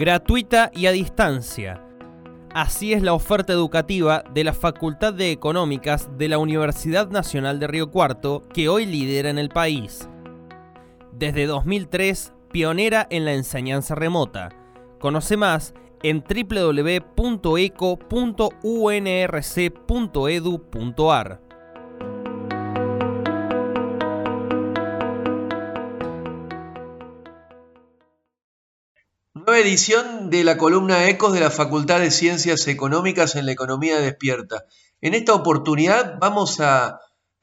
gratuita y a distancia. Así es la oferta educativa de la Facultad de Económicas de la Universidad Nacional de Río Cuarto, que hoy lidera en el país. Desde 2003, pionera en la enseñanza remota. Conoce más en www.eco.unrc.edu.ar. Nueva edición de la columna Ecos de la Facultad de Ciencias Económicas en la Economía Despierta. En esta oportunidad vamos a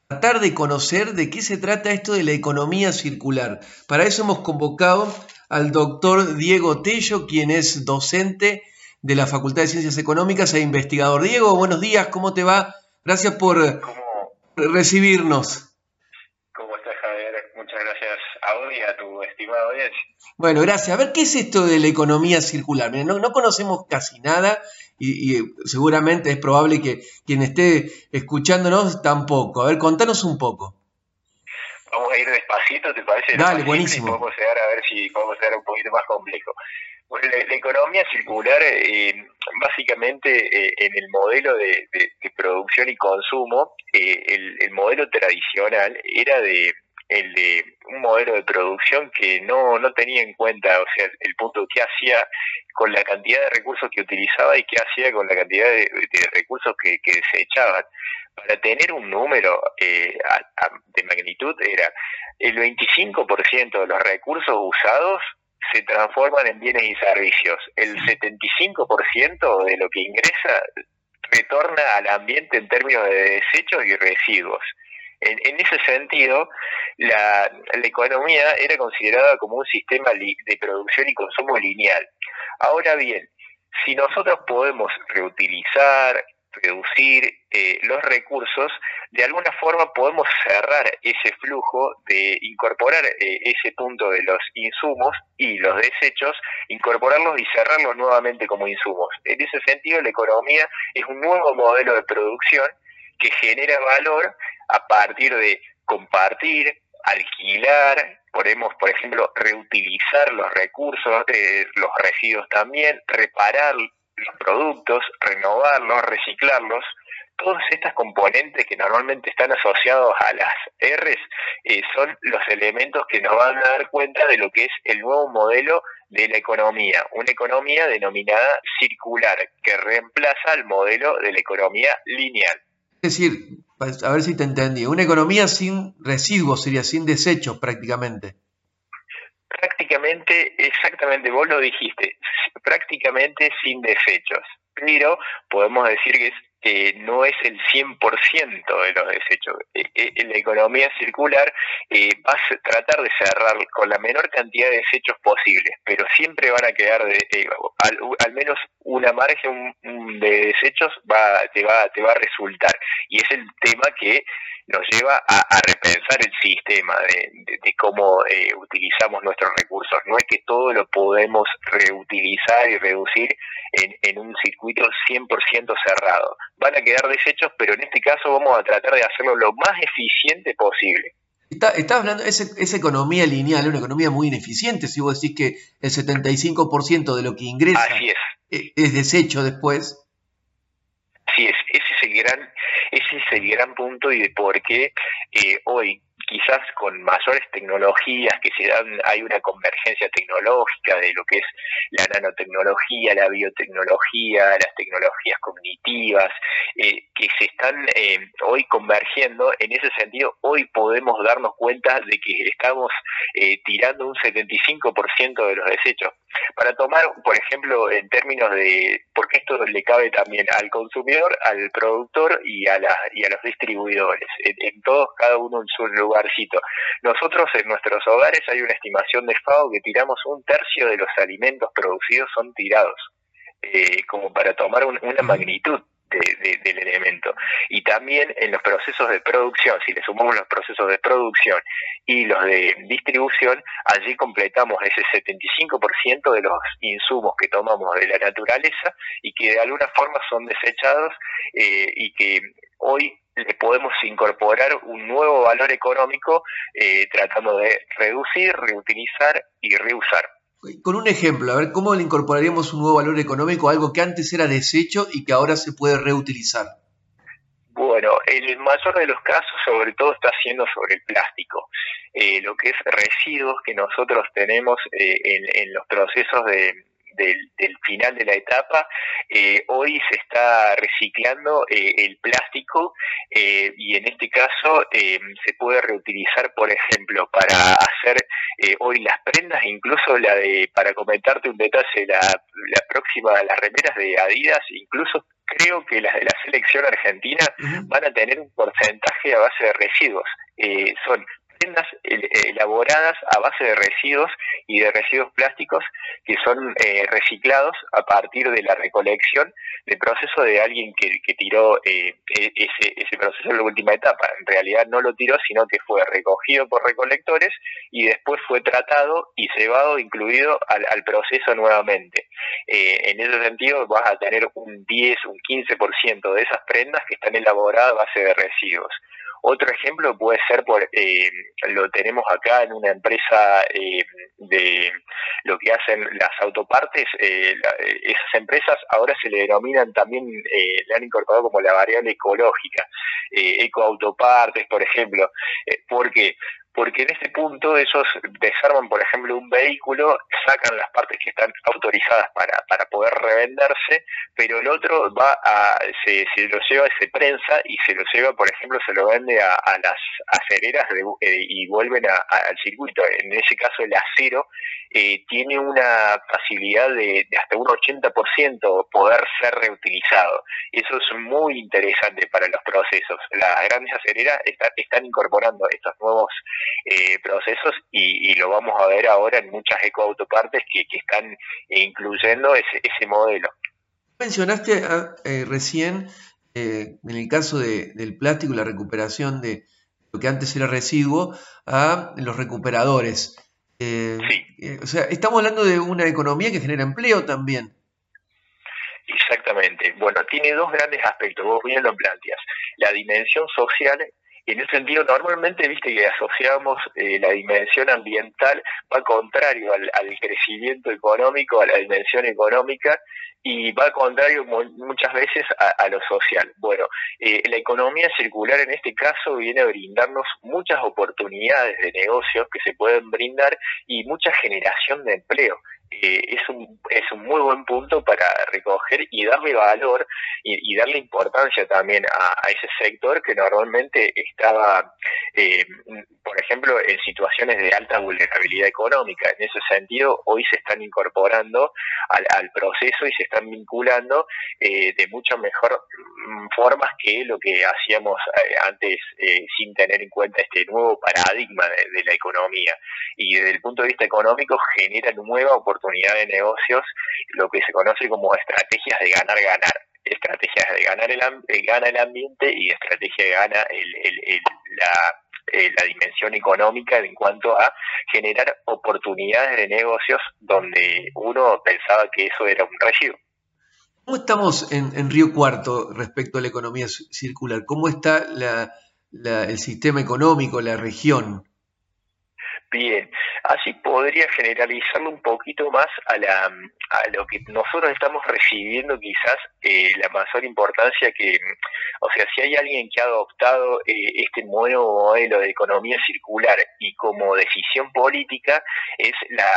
tratar de conocer de qué se trata esto de la economía circular. Para eso hemos convocado al doctor Diego Tello, quien es docente de la Facultad de Ciencias Económicas e investigador. Diego, buenos días, ¿cómo te va? Gracias por recibirnos. ¿Cómo estás, Javier? Muchas gracias a vos y a tu estimado audiencia. Bueno, gracias. A ver, ¿qué es esto de la economía circular? no, no conocemos casi nada y, seguramente es probable que quien esté escuchándonos tampoco. A ver, contanos un poco. Vamos a ir despacito, ¿te parece? Dale, buenísimo. Y podemos llegar a ver si podemos hacer un poquito más complejo. Bueno, la, economía circular, eh, básicamente eh, en el modelo de, producción y consumo, eh, el, modelo tradicional era de el de un modelo de producción que no, no tenía en cuenta, o sea, el punto que hacía con la cantidad de recursos que utilizaba y qué hacía con la cantidad de, recursos que, que, desechaban. Para tener un número de magnitud era el 25% de los recursos usados se transforman en bienes y servicios. El 75% de lo que ingresa retorna al ambiente en términos de desechos y residuos. En, ese sentido, la, la, economía era considerada como un sistema de producción y consumo lineal. Ahora bien, si nosotros podemos reutilizar, reducir eh, los recursos, de alguna forma podemos cerrar ese flujo de incorporar eh, ese punto de los insumos y los desechos, incorporarlos y cerrarlos nuevamente como insumos. En ese sentido, la economía es un nuevo modelo de producción que genera valor a partir de compartir, alquilar, podemos, por ejemplo, reutilizar los recursos, eh, los residuos también, reparar los productos, renovarlos, reciclarlos, todas estas componentes que normalmente están asociados a las R's eh, son los elementos que nos van a dar cuenta de lo que es el nuevo modelo de la economía, una economía denominada circular, que reemplaza el modelo de la economía lineal. Es decir, a ver si te entendí, una economía sin residuos sería sin desechos prácticamente. Prácticamente, exactamente, vos lo dijiste, prácticamente sin desechos. Pero podemos decir que es no es el 100% de los desechos. En e, e, la economía circular eh, va a tratar de cerrar con la menor cantidad de desechos posibles, pero siempre van a quedar de, eh, al, menos una margen de desechos va, te, va, te va a resultar. Y es el tema que nos lleva a, repensar el sistema de, cómo eh, utilizamos nuestros recursos. No es que todo lo podemos reutilizar y reducir en, en un circuito 100% cerrado van a quedar desechos, pero en este caso vamos a tratar de hacerlo lo más eficiente posible. Está, estás hablando, de esa economía lineal, una economía muy ineficiente, si vos decís que el 75% de lo que ingresa es. es. desecho después. Así es, ese es el gran, ese es el gran punto y de por qué eh, hoy quizás con mayores tecnologías que se dan, hay una convergencia tecnológica de lo que es la nanotecnología, la biotecnología, las tecnologías cognitivas, eh, que se están eh, hoy convergiendo. En ese sentido, hoy podemos darnos cuenta de que estamos eh, tirando un 75% de los desechos. Para tomar, por ejemplo, en términos de, porque esto le cabe también al consumidor, al productor y a, la, y a los distribuidores, en, en todos, cada uno en su lugar nosotros en nuestros hogares hay una estimación de FAO que tiramos un tercio de los alimentos producidos son tirados, eh, como para tomar una magnitud. del elemento. Y también en los procesos de producción, si le sumamos los procesos de producción y los de distribución, allí completamos ese 75% de los insumos que tomamos de la naturaleza y que de alguna forma son desechados eh, y que hoy le podemos incorporar un nuevo valor económico eh, tratando de reducir, reutilizar y reusar. Con un ejemplo, a ver, ¿cómo le incorporaríamos un nuevo valor económico a algo que antes era desecho y que ahora se puede reutilizar? Bueno, el mayor de los casos sobre todo está siendo sobre el plástico, eh, lo que es residuos que nosotros tenemos eh, en, los procesos de, del, final de la etapa, eh, hoy se está reciclando eh, el plástico eh, y en este caso se puede reutilizar, por ejemplo, para hacer hoy las prendas, incluso la de, para comentarte un detalle, la, la próxima, las remeras de Adidas, incluso creo que las de la selección argentina van a tener un porcentaje a base de residuos. son prendas elaboradas a base de residuos y de residuos plásticos que son eh, reciclados a partir de la recolección del proceso de alguien que, tiró eh, e, ese, ese proceso en la última etapa. En realidad no lo tiró, sino que fue recogido por recolectores y después fue tratado y cebado, incluido al, proceso nuevamente. Eh, en ese sentido vas a tener un 10, un 15% de esas prendas que están elaboradas a base de residuos. Otro ejemplo puede ser, por, eh, lo tenemos acá en una empresa eh, de lo que hacen las autopartes, eh, esas empresas ahora se le denominan también, le han incorporado como la variable ecológica, ecoautopartes, por ejemplo, porque porque en este punto esos desarman, por ejemplo, un vehículo, sacan las partes que están autorizadas para, para poder revenderse, pero el otro va a, se, se lo lleva, se prensa y se lo lleva, por ejemplo, se lo vende a, las acereras eh, y vuelven al circuito. En ese caso, el acero eh, tiene una facilidad de, hasta un 80% poder ser reutilizado. Eso es muy interesante para los procesos. Las grandes acereras están, están incorporando estos nuevos eh, procesos y, lo vamos a ver ahora en muchas ecoautopartes que, que están incluyendo ese, ese modelo. Mencionaste ah, eh, recién, eh, en el caso del plástico, la recuperación de lo que antes era residuo, a los recuperadores. sí. o sea, estamos hablando de una economía que genera empleo también. Exactamente. Bueno, tiene dos grandes aspectos, vos bien lo planteas. La dimensión social en ese sentido, normalmente, viste que asociamos eh, la dimensión ambiental, va contrario al, crecimiento económico, a la dimensión económica, y va contrario muchas veces a, lo social. Bueno, eh, la economía circular en este caso viene a brindarnos muchas oportunidades de negocios que se pueden brindar y mucha generación de empleo. Eh, es, un, es un muy buen punto para recoger y darle valor y, darle importancia también a, ese sector que normalmente estaba, eh, por ejemplo, en situaciones de alta vulnerabilidad económica. En ese sentido, hoy se están incorporando al, proceso y se están vinculando eh, de muchas mejor formas que lo que hacíamos antes sin tener en cuenta este nuevo paradigma de, de la economía. Y desde el punto de vista económico genera nueva oportunidad de negocios, lo que se conoce como estrategias de ganar-ganar. Estrategias de ganar el, gana el ambiente y estrategia de gana la, la dimensión económica en cuanto a generar oportunidades de negocios donde uno pensaba que eso era un residuo. ¿Cómo estamos en, Río Cuarto respecto a la economía circular? ¿Cómo está el sistema económico, la región? Bien, así podría generalizarlo un poquito más a, la, a lo que nosotros estamos recibiendo quizás eh, la mayor importancia que, o sea, si hay alguien que ha adoptado eh, este nuevo modelo de economía circular y como decisión política es la,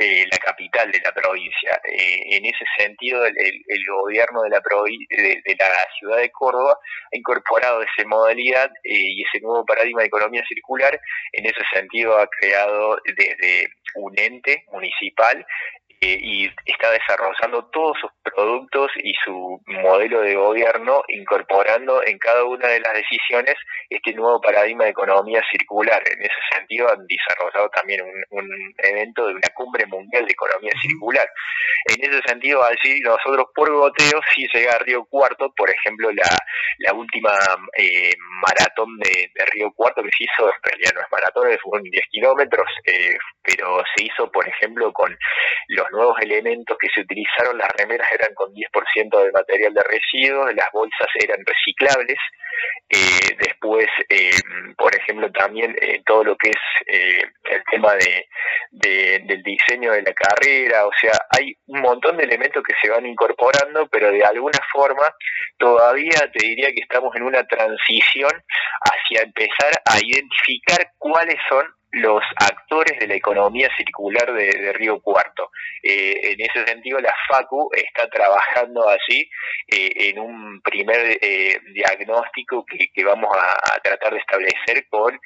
eh, la capital de la provincia. Eh, en ese sentido, el, gobierno de la, de, la ciudad de Córdoba ha incorporado esa modalidad eh, y ese nuevo paradigma de economía circular. En ese sentido, ha creado desde un ente municipal y está desarrollando todos sus productos y su modelo de gobierno incorporando en cada una de las decisiones este nuevo paradigma de economía circular. En ese sentido han desarrollado también un, evento de una cumbre mundial de economía circular. En ese sentido, así nosotros por goteo sí llega a Río Cuarto, por ejemplo, la, la última eh, maratón de, Río Cuarto que se hizo, en realidad no es maratón, es un 10 kilómetros, eh, pero se hizo, por ejemplo, con los nuevos elementos que se utilizaron, las remeras eran con 10% de material de residuos, las bolsas eran reciclables, eh, después, eh, por ejemplo, también eh, todo lo que es el tema de, del diseño de la carrera, o sea, hay un montón de elementos que se van incorporando, pero de alguna forma todavía te diría que estamos en una transición hacia empezar a identificar cuáles son los actores de la economía circular de, Río Cuarto. Eh, en ese sentido, la FACU está trabajando allí eh, en un primer eh, diagnóstico que, vamos a, tratar de establecer con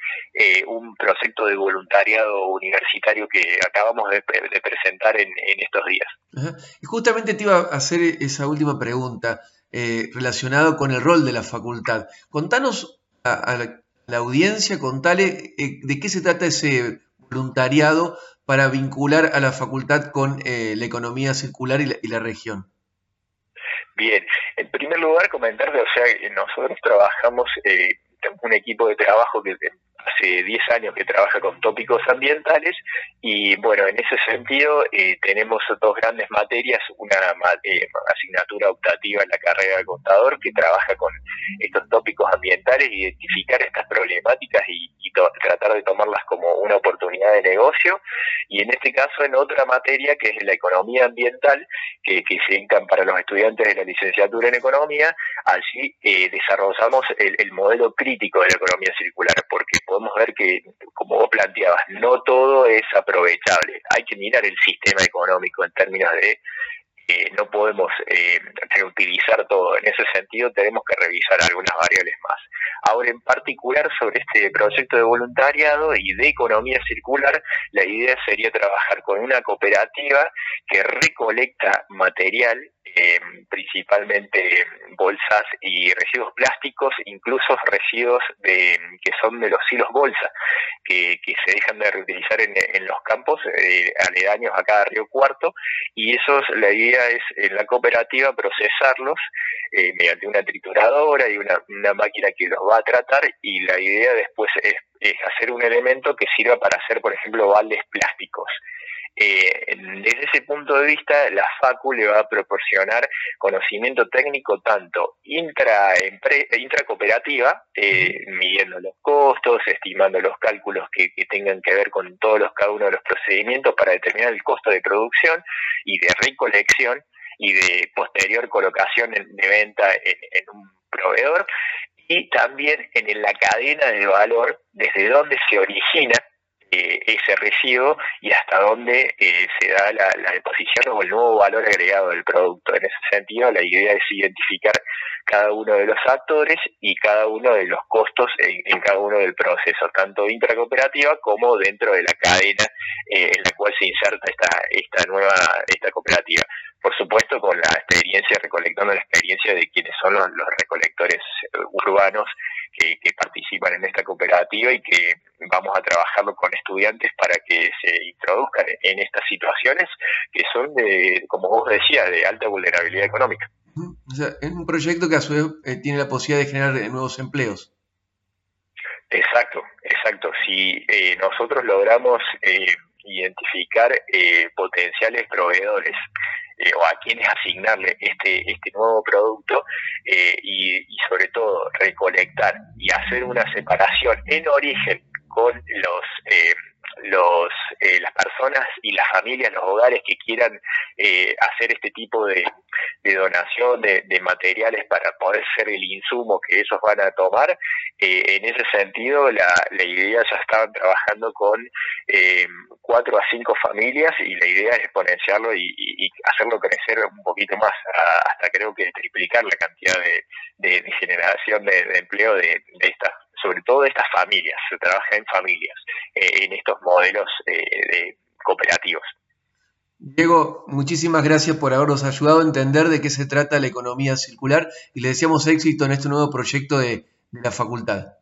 un proyecto de voluntariado universitario que acabamos de, presentar en, estos días. Y justamente te iba a hacer esa última pregunta relacionada con el rol de la facultad. Contanos a la audiencia, contale eh, de qué se trata ese voluntariado para vincular a la facultad con eh, la economía circular y la, región. Bien, en primer lugar comentarte, o sea, nosotros trabajamos, eh, un equipo de trabajo que hace 10 años que trabaja con tópicos ambientales y bueno, en ese sentido eh, tenemos dos grandes materias, una eh, asignatura optativa en la carrera de contador que trabaja con estos tópicos ambientales, identificar estas problemáticas y, tratar de tomarlas como una oportunidad de negocio. Y en este caso en otra materia que es la economía ambiental que, se encan para los estudiantes de la licenciatura en economía, allí eh, desarrollamos el, el modelo crítico de la economía circular porque podemos ver que, como vos planteabas, no todo es aprovechable. Hay que mirar el sistema económico en términos de eh, no podemos eh, reutilizar todo. En ese sentido, tenemos que revisar algunas variables más. Ahora, en particular, sobre este proyecto de voluntariado y de economía circular, la idea sería trabajar con una cooperativa que recolecta material eh, principalmente bolsas y residuos plásticos, incluso residuos de, que son de los hilos bolsa, que, se dejan de reutilizar en, los campos eh, aledaños a cada río cuarto, y esos, la idea es en la cooperativa procesarlos eh, mediante una trituradora y una, una, máquina que los va a tratar, y la idea después es, es hacer un elemento que sirva para hacer, por ejemplo, baldes plásticos. Eh, desde ese punto de vista, la FACU le va a proporcionar conocimiento técnico tanto intra, intra cooperativa, eh, midiendo los costos, estimando los cálculos que, tengan que ver con todos los, cada uno de los procedimientos para determinar el costo de producción y de recolección y de posterior colocación de venta en un proveedor y también en la cadena de valor desde donde se origina eh, ese residuo y hasta dónde eh, se da la, deposición o el nuevo valor agregado del producto. En ese sentido, la idea es identificar cada uno de los actores y cada uno de los costos en, cada uno del proceso, tanto intracooperativa como dentro de la cadena eh, en la cual se inserta esta, esta nueva esta cooperativa. Por supuesto, con la experiencia, recolectando la experiencia de quienes son los, recolectores urbanos que, que participan en esta cooperativa y que vamos a trabajarlo con estudiantes para que se introduzcan en estas situaciones que son de, como vos decías, de alta vulnerabilidad económica. O sea, es un proyecto que a su vez eh, tiene la posibilidad de generar eh, nuevos empleos. Exacto, exacto. Si eh, nosotros logramos identificar potenciales proveedores o a quienes asignarle este, este nuevo producto y, y, sobre todo recolectar y hacer una separación en origen con los eh, los eh, las personas y las familias, los hogares que quieran eh, hacer este tipo de, donación de, materiales para poder ser el insumo que ellos van a tomar. en ese sentido, la, la idea ya estaban trabajando con cuatro a cinco familias y la idea es exponenciarlo y, hacerlo crecer un poquito más, hasta creo que triplicar la cantidad de, generación de, empleo de, de estas sobre todo de estas familias, se trabaja en familias, eh, en estos modelos eh, de cooperativos. Diego, muchísimas gracias por habernos ayudado a entender de qué se trata la economía circular y le deseamos éxito en este nuevo proyecto de la facultad.